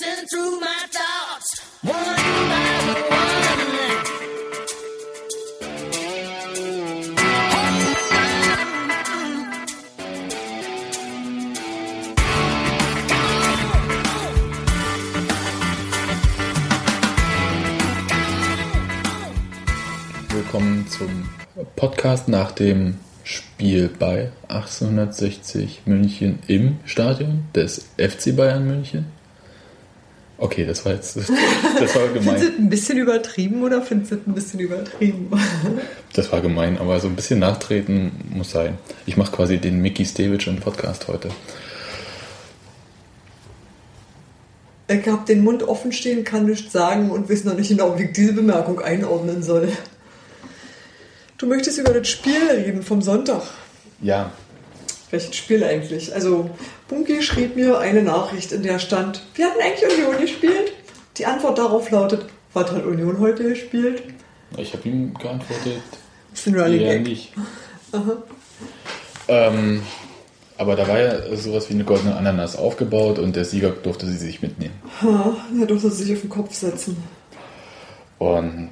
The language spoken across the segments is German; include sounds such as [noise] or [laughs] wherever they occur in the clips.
racing through my thoughts, one by one. Willkommen zum Podcast nach dem Spiel bei 1860 München im Stadion des FC Bayern München. Okay, das war jetzt das war [laughs] Findest du gemein. es ein bisschen übertrieben oder findest du es ein bisschen übertrieben? [laughs] Das war gemein, aber so ein bisschen nachtreten muss sein. Ich mache quasi den Mickey Stevic im Podcast heute. Ich habe den Mund offen stehen, kann nichts sagen und weiß noch nicht genau, wie ich diese Bemerkung einordnen soll. Du möchtest über das Spiel reden vom Sonntag. Ja, Welches Spiel eigentlich? Also, Bunky schrieb mir eine Nachricht, in der stand, wir hatten eigentlich Union gespielt. Die Antwort darauf lautet, was hat Union heute gespielt? ich habe ihm geantwortet, Das ist ein Running Gag. nicht. Ähm, aber da war ja sowas wie eine goldene Ananas aufgebaut und der Sieger durfte sie sich mitnehmen. Ha, er durfte sich auf den Kopf setzen. Und,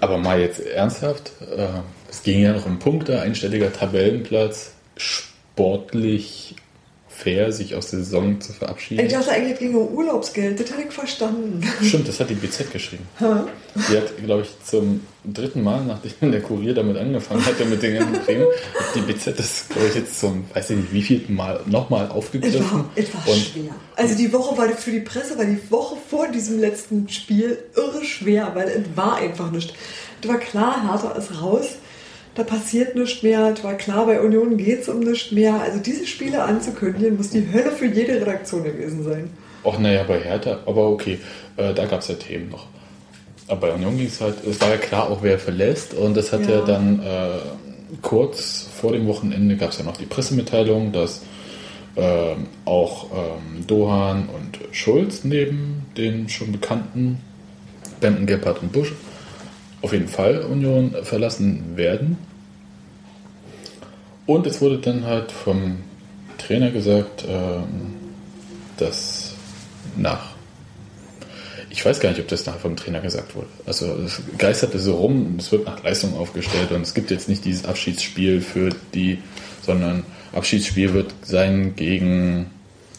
aber mal jetzt ernsthaft, äh, es ging ja noch um Punkte, einstelliger Tabellenplatz, sportlich fair, sich aus der Saison zu Ich verabschieden. dachte eigentlich, es ging um Urlaubsgeld. Das hätte ich verstanden. Stimmt, das hat die BZ geschrieben. Ha? Die hat, glaube ich, zum dritten Mal, nachdem der Kurier damit angefangen hatte mit den ganzen Themen, hat die BZ das, glaube ich, jetzt zum, weiß ich nicht, wie viel Mal nochmal Es aufgegriffen. war, es war und schwer. Also die Woche war für die Presse, war die Woche vor diesem letzten Spiel irre schwer, weil es war einfach nicht. Es war klar, Hertha ist raus, da passiert nichts mehr. Es war klar, bei Union geht es um nichts mehr. Also diese Spiele anzukündigen, muss die Hölle für jede Redaktion gewesen sein. Ach naja, bei Hertha, aber okay, äh, da gab es ja Themen noch. Aber bei Union ging es halt, es war ja klar auch, wer verlässt und das hat ja, Ja. dann äh, kurz vor dem Wochenende gab es ja noch die Pressemitteilung, dass ähm, auch ähm, Dohan und Schulz neben den schon bekannten Benten, Gebhardt und Busch auf jeden Fall Union verlassen werden. Und es wurde dann halt vom Trainer gesagt, ähm, dass nach. Ich weiß gar nicht, ob das nachher vom Trainer gesagt wurde. Also es geisterte so rum, es wird nach Leistung aufgestellt und es gibt jetzt nicht dieses Abschiedsspiel für die, sondern Abschiedsspiel wird sein gegen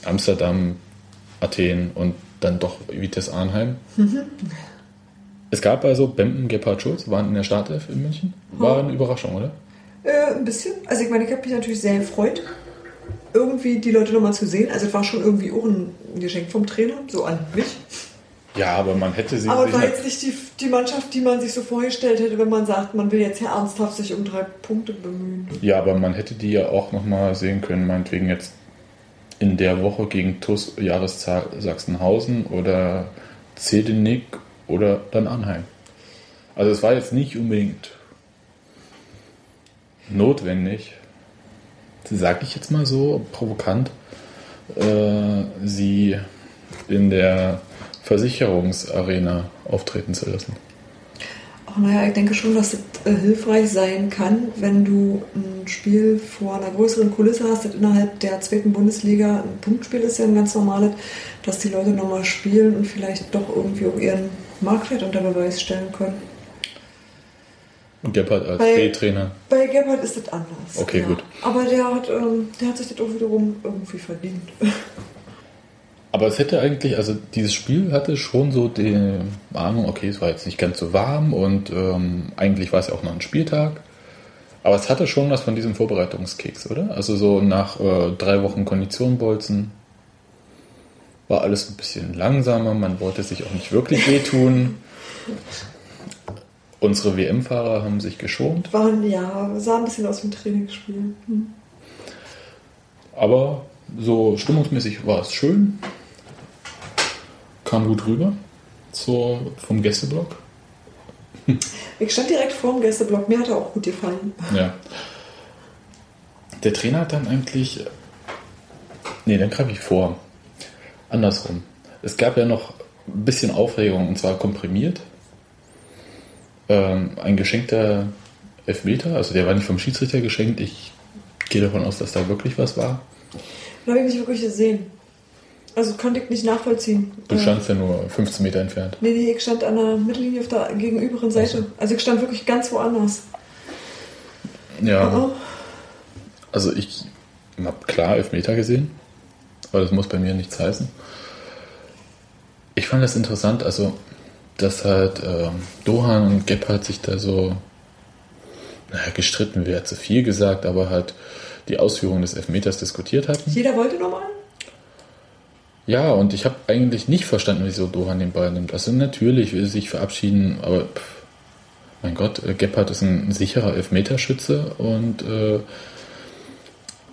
Amsterdam, Athen und dann doch Vitesse Arnheim. Es gab also Bempen, Gebhardt, Schulz, waren in der Startelf in München. War eine Überraschung, oder? Äh, ein bisschen. Also ich meine, ich habe mich natürlich sehr gefreut, irgendwie die Leute nochmal zu sehen. Also es war schon irgendwie auch ein Geschenk vom Trainer, so an mich. Ja, aber man hätte sie Aber es war halt- jetzt nicht die, die Mannschaft, die man sich so vorgestellt hätte, wenn man sagt, man will jetzt hier ernsthaft sich um drei Punkte bemühen. Ja, aber man hätte die ja auch nochmal sehen können, meinetwegen jetzt in der Woche gegen TUS Jahreszahl Sachsenhausen oder Zedenick oder dann Anheim. Also es war jetzt nicht unbedingt notwendig, sage ich jetzt mal so provokant, äh, sie in der Versicherungsarena auftreten zu lassen. Ach naja, ich denke schon, dass es äh, hilfreich sein kann, wenn du ein Spiel vor einer größeren Kulisse hast, das innerhalb der zweiten Bundesliga ein Punktspiel ist ja ein ganz normales, dass die Leute nochmal spielen und vielleicht doch irgendwie auch ihren Marktwert unter Beweis stellen können. Und Gebhardt als B-Trainer. Bei Gebhardt ist das anders. Okay, gut. Aber der hat, ähm, der hat sich das auch wiederum irgendwie verdient. [laughs] Aber es hätte eigentlich, also dieses Spiel hatte schon so die Ahnung, okay, es war jetzt nicht ganz so warm und ähm, eigentlich war es ja auch noch ein Spieltag. Aber es hatte schon was von diesem Vorbereitungskeks, oder? Also so nach äh, drei Wochen Konditionbolzen war alles ein bisschen langsamer, man wollte sich auch nicht wirklich wehtun. Unsere WM-Fahrer haben sich geschont, Waren, ja, sah ein bisschen aus ein Trainingsspiel. Hm. aber so stimmungsmäßig war es schön. Kam gut rüber zur, vom Gästeblock. Ich stand direkt vor dem Gästeblock, mir hat er auch gut gefallen. Ja. Der Trainer hat dann eigentlich. Nee, dann greife ich vor. Andersrum. Es gab ja noch ein bisschen Aufregung und zwar komprimiert. Ähm, ein geschenkter Elfmeter, also der war nicht vom Schiedsrichter geschenkt. Ich gehe davon aus, dass da wirklich was war. Habe ich nicht wirklich gesehen. Also konnte ich nicht nachvollziehen. Du Äh, standst ja nur 15 Meter entfernt. Nee, nee, ich stand an der Mittellinie auf der gegenüberen Seite. Also ich stand wirklich ganz woanders. Ja, Oh, also ich habe klar Elfmeter gesehen, aber das muss bei mir nichts heißen. Ich fand das interessant, also dass halt ähm, Dohan und Gebhardt sich da so naja, gestritten wäre zu viel gesagt, aber halt die Ausführung des Elfmeters diskutiert hatten. Jeder wollte nochmal? Ja, und ich habe eigentlich nicht verstanden, wieso Dohan den Ball nimmt. Also natürlich will er sich verabschieden, aber pff, mein Gott, äh, Gebhardt ist ein sicherer Elfmeterschütze und äh,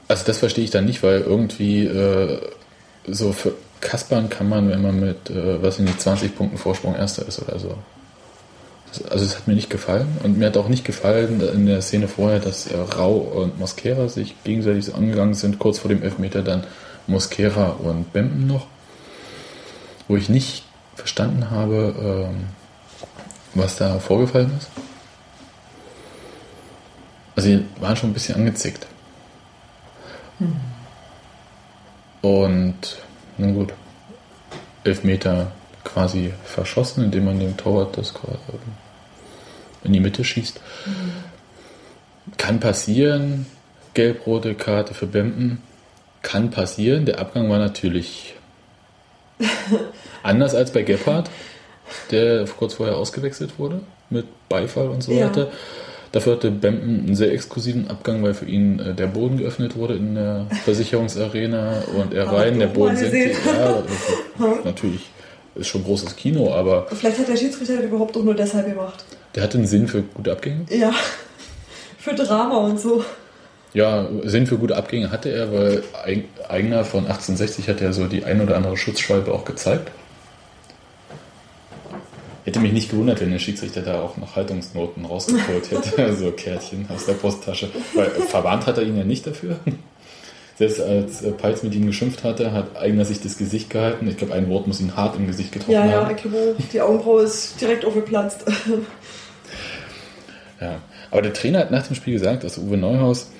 also das verstehe ich dann nicht, weil irgendwie äh, so für Kaspern kann man, wenn man mit, äh, was ich nicht, 20 Punkten Vorsprung Erster ist oder so. Das, also es hat mir nicht gefallen und mir hat auch nicht gefallen in der Szene vorher, dass äh, Rau und Mosquera sich gegenseitig so angegangen sind, kurz vor dem Elfmeter dann Mosquera und Bempen noch, wo ich nicht verstanden habe, ähm, was da vorgefallen ist. Also die waren schon ein bisschen angezickt. Und nun gut, Elfmeter quasi verschossen, indem man dem Torwart das quasi in die Mitte schießt. Kann passieren, gelb-rote Karte für Bempen, kann passieren. Der Abgang war natürlich [laughs] anders als bei Gebhardt, der kurz vorher ausgewechselt wurde mit Beifall und so Ja. weiter. Dafür hatte Bempen einen sehr exklusiven Abgang, weil für ihn äh, der Boden geöffnet wurde in der Versicherungsarena und er Aber rein, der Boden sich. Ja, ist [laughs] natürlich ist schon großes Kino, aber Vielleicht hat der Schiedsrichter das überhaupt auch nur deshalb gemacht. der hatte einen Sinn für gute Abgänge. Ja, für Drama und so. Ja, Sinn für gute Abgänge hatte er, weil Eig- Eigner von 1860 hat ja so die ein oder andere Schutzschwalbe auch gezeigt. Hätte mich nicht gewundert, wenn der Schiedsrichter da auch noch Haltungsnoten rausgeholt hätte, [laughs] so Kärtchen aus der Brusttasche. Weil äh, verwarnt hat er ihn ja nicht dafür. [laughs] Selbst als äh, Peitz mit ihm geschimpft hatte, hat Eigner sich das Gesicht gehalten. Ich glaube, ein Wort muss ihn hart im Gesicht getroffen Ja, ja, haben. Akibo, die Augenbraue ist direkt aufgeplatzt. [laughs] Ja, aber der Trainer hat nach dem Spiel gesagt, also Uwe Neuhaus,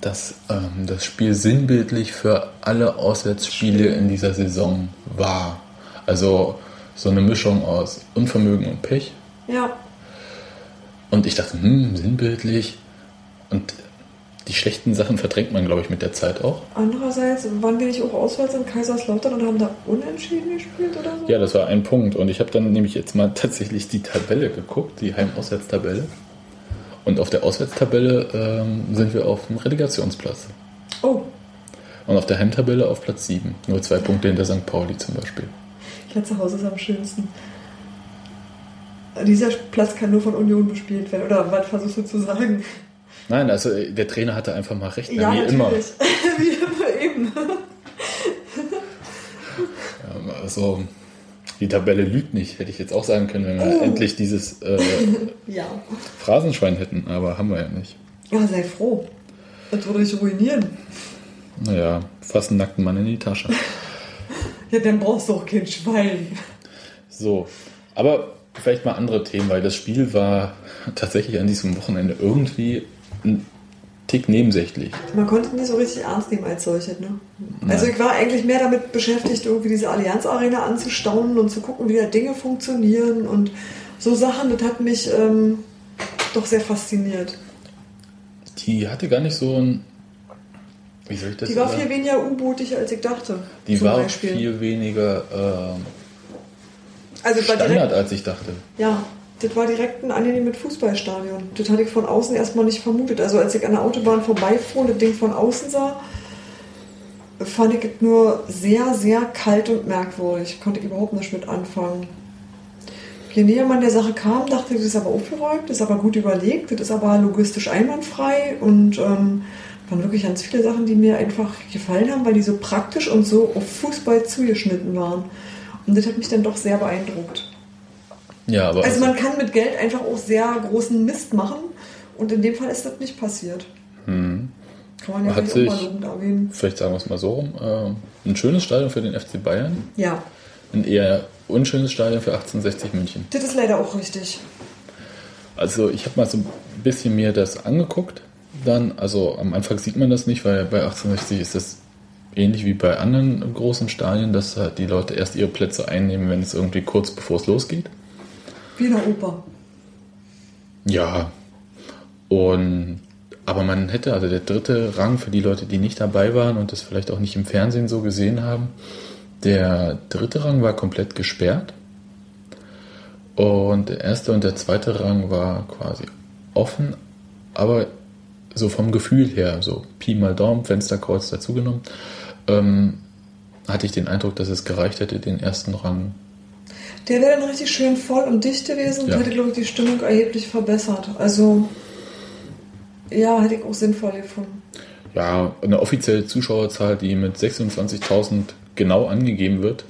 dass ähm, das Spiel sinnbildlich für alle Auswärtsspiele in dieser Saison war. Also so eine Mischung aus Unvermögen und Pech. Ja, Und ich dachte, hm, sinnbildlich. Und die schlechten Sachen verdrängt man, glaube ich, mit der Zeit auch. andererseits waren wir nicht auch auswärts in Kaiserslautern und haben da unentschieden gespielt oder so? Ja, das war ein Punkt. Und ich habe dann nämlich jetzt mal [laughs] tatsächlich die Tabelle geguckt, die Heim-Auswärtstabelle. Und auf der Auswärtstabelle ähm, sind wir auf dem Relegationsplatz. Oh, Und auf der Heimtabelle auf Platz 7. Nur zwei Punkte hinter St. Pauli zum Beispiel. Ja, zu Hause ist am schönsten. Dieser Platz kann nur von Union bespielt werden. Oder was versuchst du zu sagen? Nein, also der Trainer hatte einfach mal recht, Ja, wie natürlich. immer. [laughs] wie immer eben. Also die Tabelle lügt nicht, hätte ich jetzt auch sagen können, wenn wir Oh. endlich dieses äh, [laughs] Ja. Phrasenschwein hätten, aber haben wir ja nicht. Ja, sei froh. Das würde dich ruinieren. Naja, fast einen nackten Mann in die Tasche. [laughs] Ja, dann brauchst du auch kein Schwein. So, aber vielleicht mal andere Themen, weil das Spiel war tatsächlich an diesem Wochenende irgendwie ein Tick nebensächlich. Man konnte es nicht so richtig ernst nehmen als solches, ne? Also ich war eigentlich mehr damit beschäftigt, irgendwie diese Allianz Arena anzustaunen und zu gucken, wie da Dinge funktionieren und so Sachen, das hat mich ähm, doch sehr fasziniert. Die hatte gar nicht so ein. Wie soll ich das Die war sagen? viel weniger U-bootig, als ich dachte. Die war Beispiel. viel weniger ähm, also Standard, direkt, als ich dachte. Ja, das war direkt ein angenehmes Fußballstadion. Das hatte ich von außen erstmal nicht vermutet. Also als ich an der Autobahn vorbeifuhr und das Ding von außen sah, fand ich es nur sehr, sehr kalt und merkwürdig. Konnte ich überhaupt nicht mit anfangen. Je näher man der Sache kam, dachte ich, das ist aber aufgeräumt, das ist aber gut überlegt, das ist aber logistisch einwandfrei und ähm, waren wirklich ganz viele Sachen, die mir einfach gefallen haben, weil die so praktisch und so auf Fußball zugeschnitten waren. Und das hat mich dann doch sehr beeindruckt. Ja, aber Also man kann mit Geld einfach auch sehr großen Mist machen und in dem Fall ist das nicht passiert. Kann man ja Hat vielleicht auch mal sich- vielleicht sagen wir es mal so rum, äh, ein schönes Stadion für den FC Bayern, Ja, ein eher unschönes Stadion für 1860 München. das ist leider auch richtig. Also ich habe mal so ein bisschen mir das angeguckt. Dann, also am Anfang sieht man das nicht, weil bei 1860 ist das ähnlich wie bei anderen großen Stadien, dass halt die Leute erst ihre Plätze einnehmen, wenn es irgendwie kurz bevor es losgeht. Wie in der Oper. Ja. Und aber man hätte, also der dritte Rang für die Leute, die nicht dabei waren und das vielleicht auch nicht im Fernsehen so gesehen haben, der dritte Rang war komplett gesperrt. Und der erste und der zweite Rang war quasi offen, aber so vom Gefühl her, so Pi mal Daumen, Fensterkreuz dazugenommen, ähm, hatte ich den Eindruck, dass es gereicht hätte, den ersten Rang. Der wäre dann richtig schön voll und dicht gewesen und Ja. hätte, glaube ich, die Stimmung erheblich verbessert. Also, ja, hätte ich auch sinnvoll gefunden. Ja, eine offizielle Zuschauerzahl, die mit 26.000 genau angegeben wird,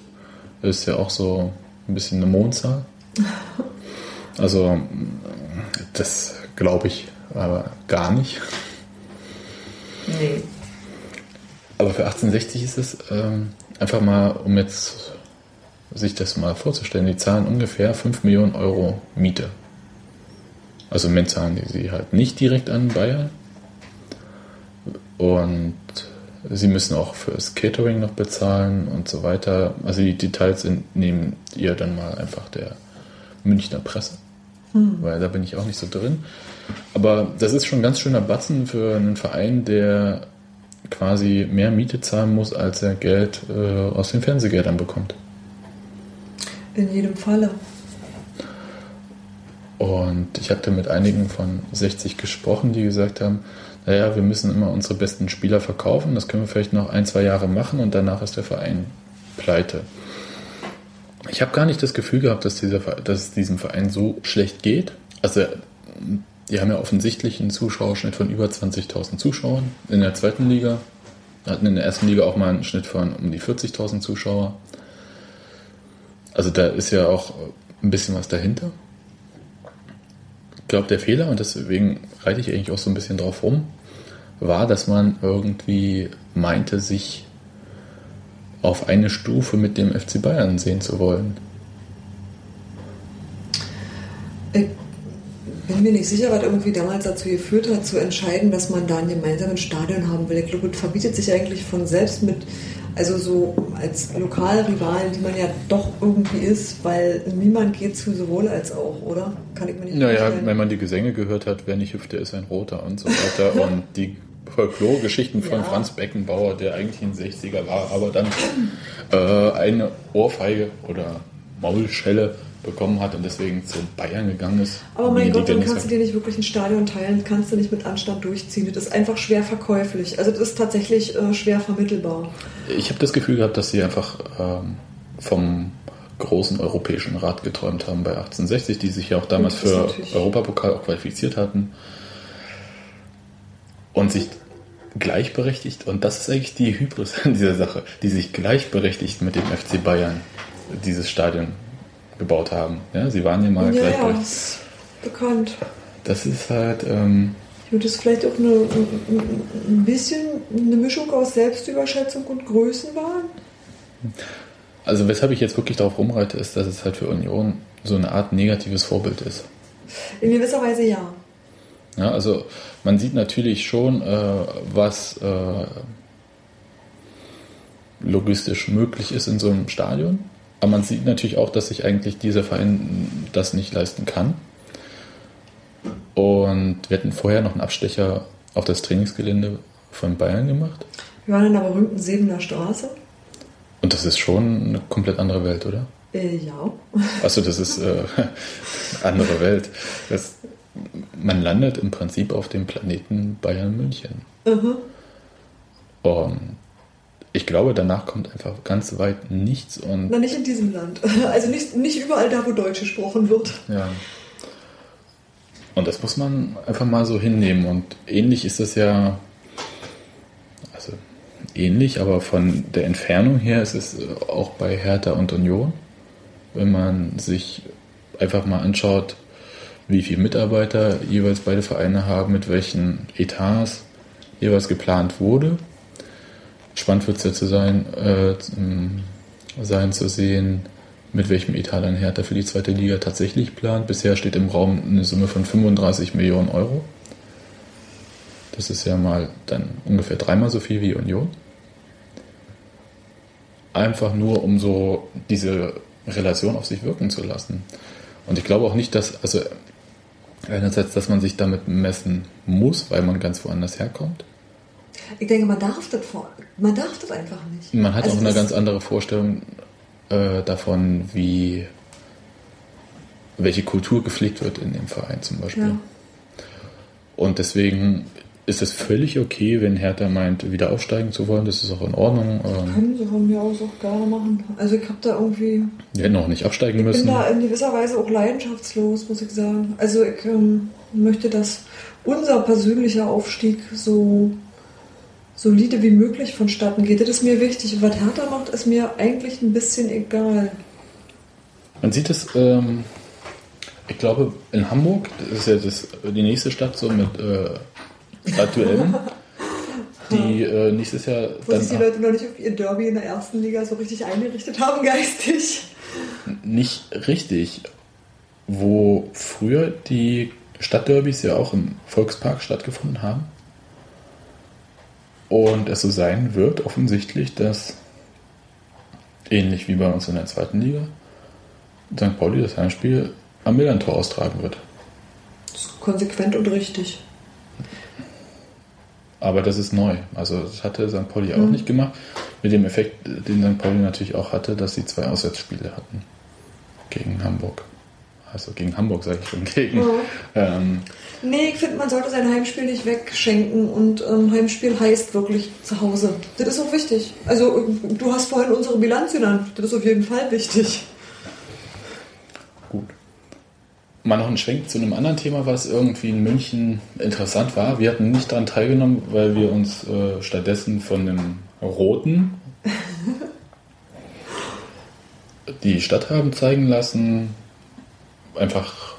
ist ja auch so ein bisschen eine Mondzahl. [laughs] Also, das glaube ich aber gar nicht. Nee. Aber für 1860 ist es ähm, einfach mal, um jetzt sich das mal vorzustellen, die zahlen ungefähr 5 Millionen Euro Miete. Also im Moment zahlen die sie halt nicht direkt an Bayern. Und sie müssen auch fürs Catering noch bezahlen und so weiter. Also die Details entnehmen ihr dann mal einfach der Münchner Presse. Weil da bin ich auch nicht so drin. Aber das ist schon ein ganz schöner Batzen für einen Verein, der quasi mehr Miete zahlen muss, als er Geld äh, aus den Fernsehgeldern bekommt. In jedem Falle. Und ich hatte mit einigen von 60 gesprochen, die gesagt haben, naja, wir müssen immer unsere besten Spieler verkaufen, das können wir vielleicht noch ein, zwei Jahre machen und danach ist der Verein pleite. Ich habe gar nicht das Gefühl gehabt, dass, dieser, dass es diesem Verein so schlecht geht. Also die haben ja offensichtlich einen Zuschauerschnitt von über 20.000 Zuschauern in der zweiten Liga. Hatten in der ersten Liga auch mal einen Schnitt von um die 40.000 Zuschauer. Also da ist ja auch ein bisschen was dahinter. Ich glaube, der Fehler, und deswegen reite ich eigentlich auch so ein bisschen drauf rum, war, dass man irgendwie meinte, sich auf eine Stufe mit dem FC Bayern sehen zu wollen. Ich bin mir nicht sicher, was irgendwie damals dazu geführt hat, zu entscheiden, dass man da ein gemeinsames Stadion haben will. Ich glaube, das verbietet sich eigentlich von selbst mit, also so als Lokalrivalen, die man ja doch irgendwie ist, weil niemand geht zu sowohl als auch, oder? Kann ich mir nicht Naja, vorstellen. wenn man die Gesänge gehört hat, wer nicht hüpft, der ist ein Roter und so weiter. [laughs] und die Folklore-Geschichten von Ja. Franz Beckenbauer, der eigentlich ein 60er war, aber dann äh, eine Ohrfeige oder Maulschelle bekommen hat und deswegen zu Bayern gegangen ist. Aber mein Gott, dann kannst du dir nicht wirklich ein Stadion teilen, kannst du nicht mit Anstand durchziehen. Das ist einfach schwer verkäuflich. Also das ist tatsächlich äh, schwer vermittelbar. Ich habe das Gefühl gehabt, dass sie einfach ähm, vom großen europäischen Rat geträumt haben bei 1860, die sich ja auch damals für Europapokal auch qualifiziert hatten und sich gleichberechtigt, und das ist eigentlich die Hybris [laughs] an dieser Sache, die sich gleichberechtigt mit dem FC Bayern dieses Stadion gebaut haben. Ja, sie waren ja mal Ja, ja, gleichberechtigt. ist bekannt. Das ist halt, ähm, das ist vielleicht auch eine, ein- ein bisschen eine Mischung aus Selbstüberschätzung und Größenwahn. also weshalb ich jetzt wirklich darauf rumreite, ist, dass es halt für Union so eine Art negatives Vorbild ist. In gewisser Weise ja. Ja, also man sieht natürlich schon, äh, was äh, logistisch möglich ist in so einem Stadion. Aber man sieht natürlich auch, dass sich eigentlich dieser Verein das nicht leisten kann. Und wir hatten vorher noch einen Abstecher auf das Trainingsgelände von Bayern gemacht. Wir waren in der berühmten Sebener Straße. Und das ist schon eine komplett andere Welt, oder? Äh, ja. Achso, das ist äh, [laughs] andere Welt. Das, man landet im Prinzip auf dem Planeten Bayern München. Mhm. Und ich glaube, danach kommt einfach ganz weit nichts und Na, nicht in diesem Land. [laughs] Also nicht, nicht überall da, wo Deutsch gesprochen wird. ja. Und das muss man einfach mal so hinnehmen. Und ähnlich ist es ja, also ähnlich, aber von der Entfernung her ist es auch bei Hertha und Union. Wenn man sich einfach mal anschaut, wie viele Mitarbeiter jeweils beide Vereine haben, mit welchen Etats jeweils geplant wurde. Spannend wird es ja zu sein, äh, sein zu sehen, mit welchem Etat dann Hertha für die zweite Liga tatsächlich plant. Bisher steht im Raum eine Summe von 35 Millionen Euro. Das ist ja mal dann ungefähr dreimal so viel wie Union. einfach nur, um so diese Relation auf sich wirken zu lassen. Und ich glaube auch nicht, dass, also einerseits, dass man sich damit messen muss, weil man ganz woanders herkommt. Ich denke, man darf das, vor, man darf das einfach nicht. Man hat Also auch eine ganz andere Vorstellung äh, davon, wie welche Kultur gepflegt wird in dem Verein zum Beispiel. Ja. Und deswegen ist es völlig okay, wenn Hertha meint, wieder aufsteigen zu wollen. Das ist auch in Ordnung. Ähm, Können sie von mir aus auch gerne machen. Also ich habe da irgendwie, wir hätten auch nicht absteigen ich bin müssen. da in gewisser Weise auch leidenschaftslos, muss ich sagen. Also ich ähm, möchte, dass unser persönlicher Aufstieg so solide wie möglich vonstatten geht. Das ist mir wichtig. Und was Hertha macht, ist mir eigentlich ein bisschen egal. Man sieht es, ähm, ich glaube, in Hamburg, das ist ja das, die nächste Stadt so mit äh, Stadtduellen, die äh, nächstes Jahr Wo sich die Leute noch nicht auf ihr Derby in der ersten Liga so richtig eingerichtet haben, [laughs] geistig. nicht richtig, wo früher die Stadtderbys ja auch im Volkspark stattgefunden haben. Und es so sein wird, offensichtlich, dass ähnlich wie bei uns in der zweiten Liga, St. Pauli das Heimspiel am Millantor austragen wird. Das ist konsequent und richtig. Aber das ist neu. Also das hatte St. Pauli auch nicht gemacht. Mit dem Effekt, den St. Pauli natürlich auch hatte, dass sie zwei Auswärtsspiele hatten. Gegen Hamburg. Also gegen Hamburg sage ich schon. Gegen, ähm, Nee, ich finde, man sollte sein Heimspiel nicht wegschenken und ähm, Heimspiel heißt wirklich zu Hause. Das ist auch wichtig. Also, du hast vorhin unsere Bilanz genannt. Das ist auf jeden Fall wichtig. gut. Mal noch ein Schwenk zu einem anderen Thema, was irgendwie in München interessant war. Wir hatten nicht daran teilgenommen, weil wir uns äh, stattdessen von dem Roten [laughs] die Stadt haben zeigen lassen. Einfach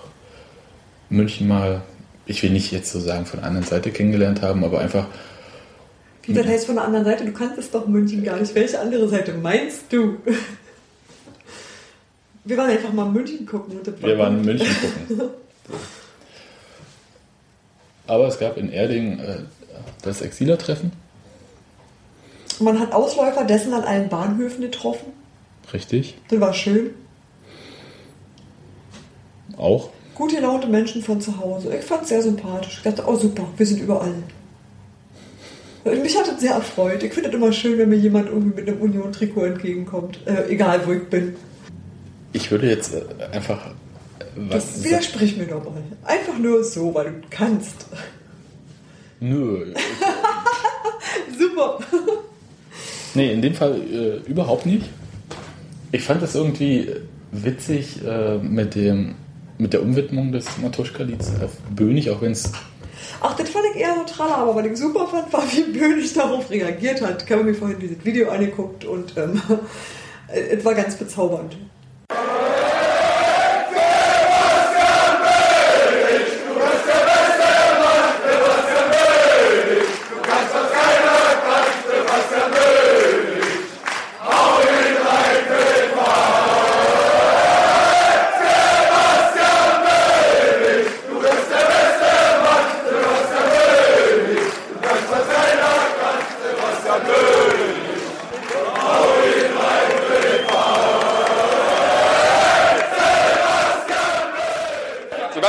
München mal, ich will nicht jetzt so sagen von der anderen Seite kennengelernt haben, aber einfach Wie das heißt von der anderen Seite, du kannst es doch München gar nicht. Welche andere Seite meinst du? [laughs] Wir waren einfach mal München gucken. Wir waren in. München gucken. [laughs] Aber es gab in Erding äh, das Exiler-Treffen. Man hat Ausläufer dessen an allen Bahnhöfen getroffen. Richtig. Das war schön. Auch. Gut gelaunte Menschen von zu Hause. Ich fand es sehr sympathisch. Ich dachte, oh super, wir sind überall. Mich hat es sehr erfreut. Ich finde es immer schön, wenn mir jemand irgendwie mit einem Union-Trikot entgegenkommt. Äh, egal, wo ich bin. Ich würde jetzt äh, einfach. äh, Was Das widersprich mir doch mal. Einfach nur so, weil du kannst. Nö. [laughs] Super. Nee, in dem Fall äh, überhaupt nicht. Ich fand das irgendwie witzig äh, mit, dem, mit der Umwidmung des Matuschka-Lieds auf Bönig, auch wenn es Ach, das fand ich eher tralla, aber was ich super fand, war, wie Bönig darauf reagiert hat. Ich habe mir vorhin dieses Video angeguckt und ähm, [laughs] es war ganz bezaubernd.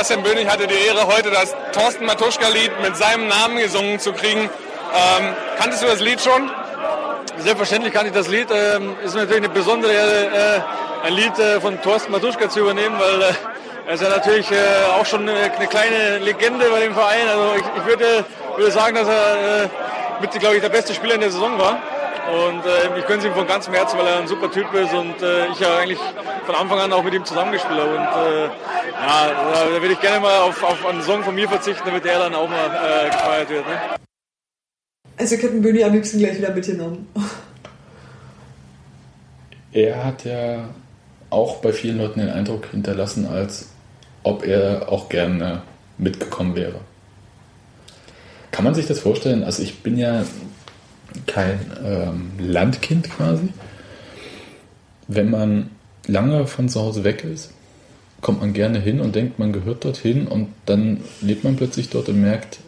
Sebastian Bönig hatte die Ehre, heute das Thorsten Matuschka-Lied mit seinem Namen gesungen zu kriegen. Ähm, kanntest du das Lied schon? Selbstverständlich kann ich das Lied. Ähm, ist natürlich eine besondere Ehre, äh, ein Lied äh, von Thorsten Matuschka zu übernehmen, weil äh, er ist ja natürlich äh, auch schon eine, eine kleine Legende bei dem Verein. Also ich, ich würde, würde sagen, dass er äh, mit, glaube ich, der beste Spieler in der Saison war. Und äh, ich gönne es ihm von ganzem Herzen, weil er ein super Typ ist und äh, ich ja eigentlich von Anfang an auch mit ihm zusammengespielt habe. Und äh, ja, da, da würde ich gerne mal auf, auf einen Song von mir verzichten, damit er dann auch mal äh, gefeiert wird. Ne? Also ich hätte Böni am liebsten gleich wieder mitgenommen. Er hat ja auch bei vielen Leuten den Eindruck hinterlassen, als ob er auch gerne mitgekommen wäre. Kann man sich das vorstellen? Also ich bin ja kein ähm, Landkind quasi. Wenn man lange von zu Hause weg ist, kommt man gerne hin und denkt, man gehört dorthin und dann lebt man plötzlich dort und merkt,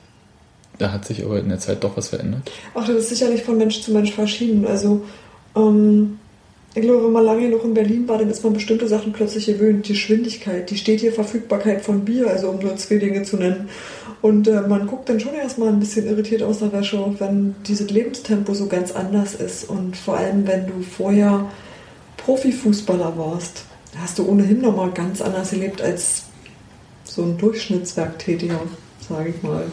da hat sich aber in der Zeit doch was verändert. Ach, das ist sicherlich von Mensch zu Mensch verschieden. Also, ähm, Ich glaube, wenn man lange genug in Berlin war, dann ist man bestimmte Sachen plötzlich gewöhnt. Die Geschwindigkeit, die steht hier Verfügbarkeit von Bier, also um nur zwei Dinge zu nennen. Und äh, man guckt dann schon erstmal ein bisschen irritiert aus der Wäsche, wenn dieses Lebenstempo so ganz anders ist. Und vor allem, wenn du vorher Profifußballer warst, hast du ohnehin nochmal ganz anders erlebt als so ein Durchschnittswerktätiger, sage ich mal.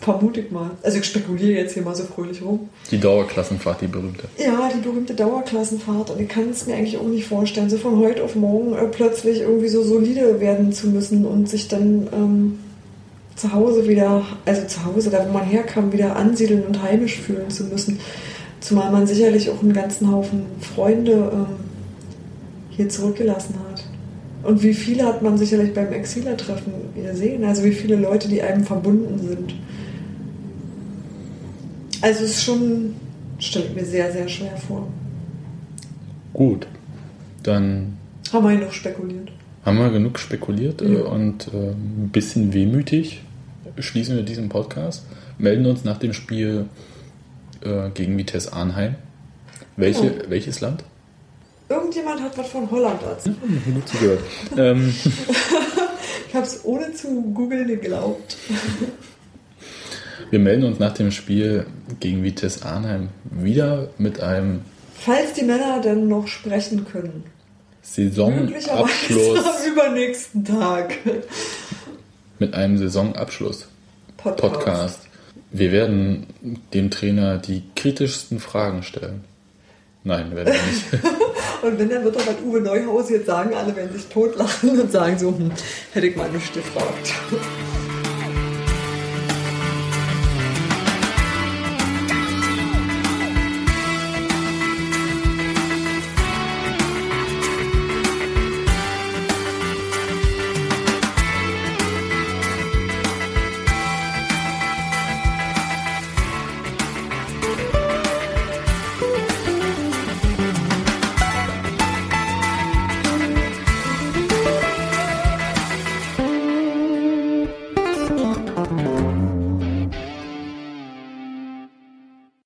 Vermute ich mal. Also ich spekuliere jetzt hier mal so fröhlich rum. Die Dauerklassenfahrt, die berühmte. Ja, die berühmte Dauerklassenfahrt. Und ich kann es mir eigentlich auch nicht vorstellen, so von heute auf morgen äh, plötzlich irgendwie so solide werden zu müssen und sich dann ähm, zu Hause wieder, also zu Hause, da wo man herkam, wieder ansiedeln und heimisch fühlen zu müssen. Zumal man sicherlich auch einen ganzen Haufen Freunde ähm, hier zurückgelassen hat. Und wie viele hat man sicherlich beim Exiler-Treffen gesehen? Also wie viele Leute, die einem verbunden sind. Also es ist schon, stelle ich mir sehr, sehr schwer vor. Gut, dann Haben wir noch spekuliert. Haben wir genug spekuliert äh, Ja. und äh, ein bisschen wehmütig schließen wir diesen Podcast. Melden uns nach dem Spiel äh, gegen Vitesse Arnheim. Welche, Ja. Welches Land? Irgendjemand hat was von Holland erzählt. Genug zugehört. [laughs] ähm, Ich habe es ohne zu googeln geglaubt. wir melden uns nach dem Spiel gegen Vitesse Arnheim wieder mit einem Falls die Männer denn noch sprechen können. Saisonabschluss. am übernächsten Tag. mit einem Saisonabschluss. Podcast. Podcast. Wir werden dem Trainer die kritischsten Fragen stellen. Nein, werden wir nicht. [laughs] Und wenn, dann wird doch was Uwe Neuhaus jetzt sagen, alle werden sich totlachen und sagen so, hm, hätte ich mal nicht gefragt.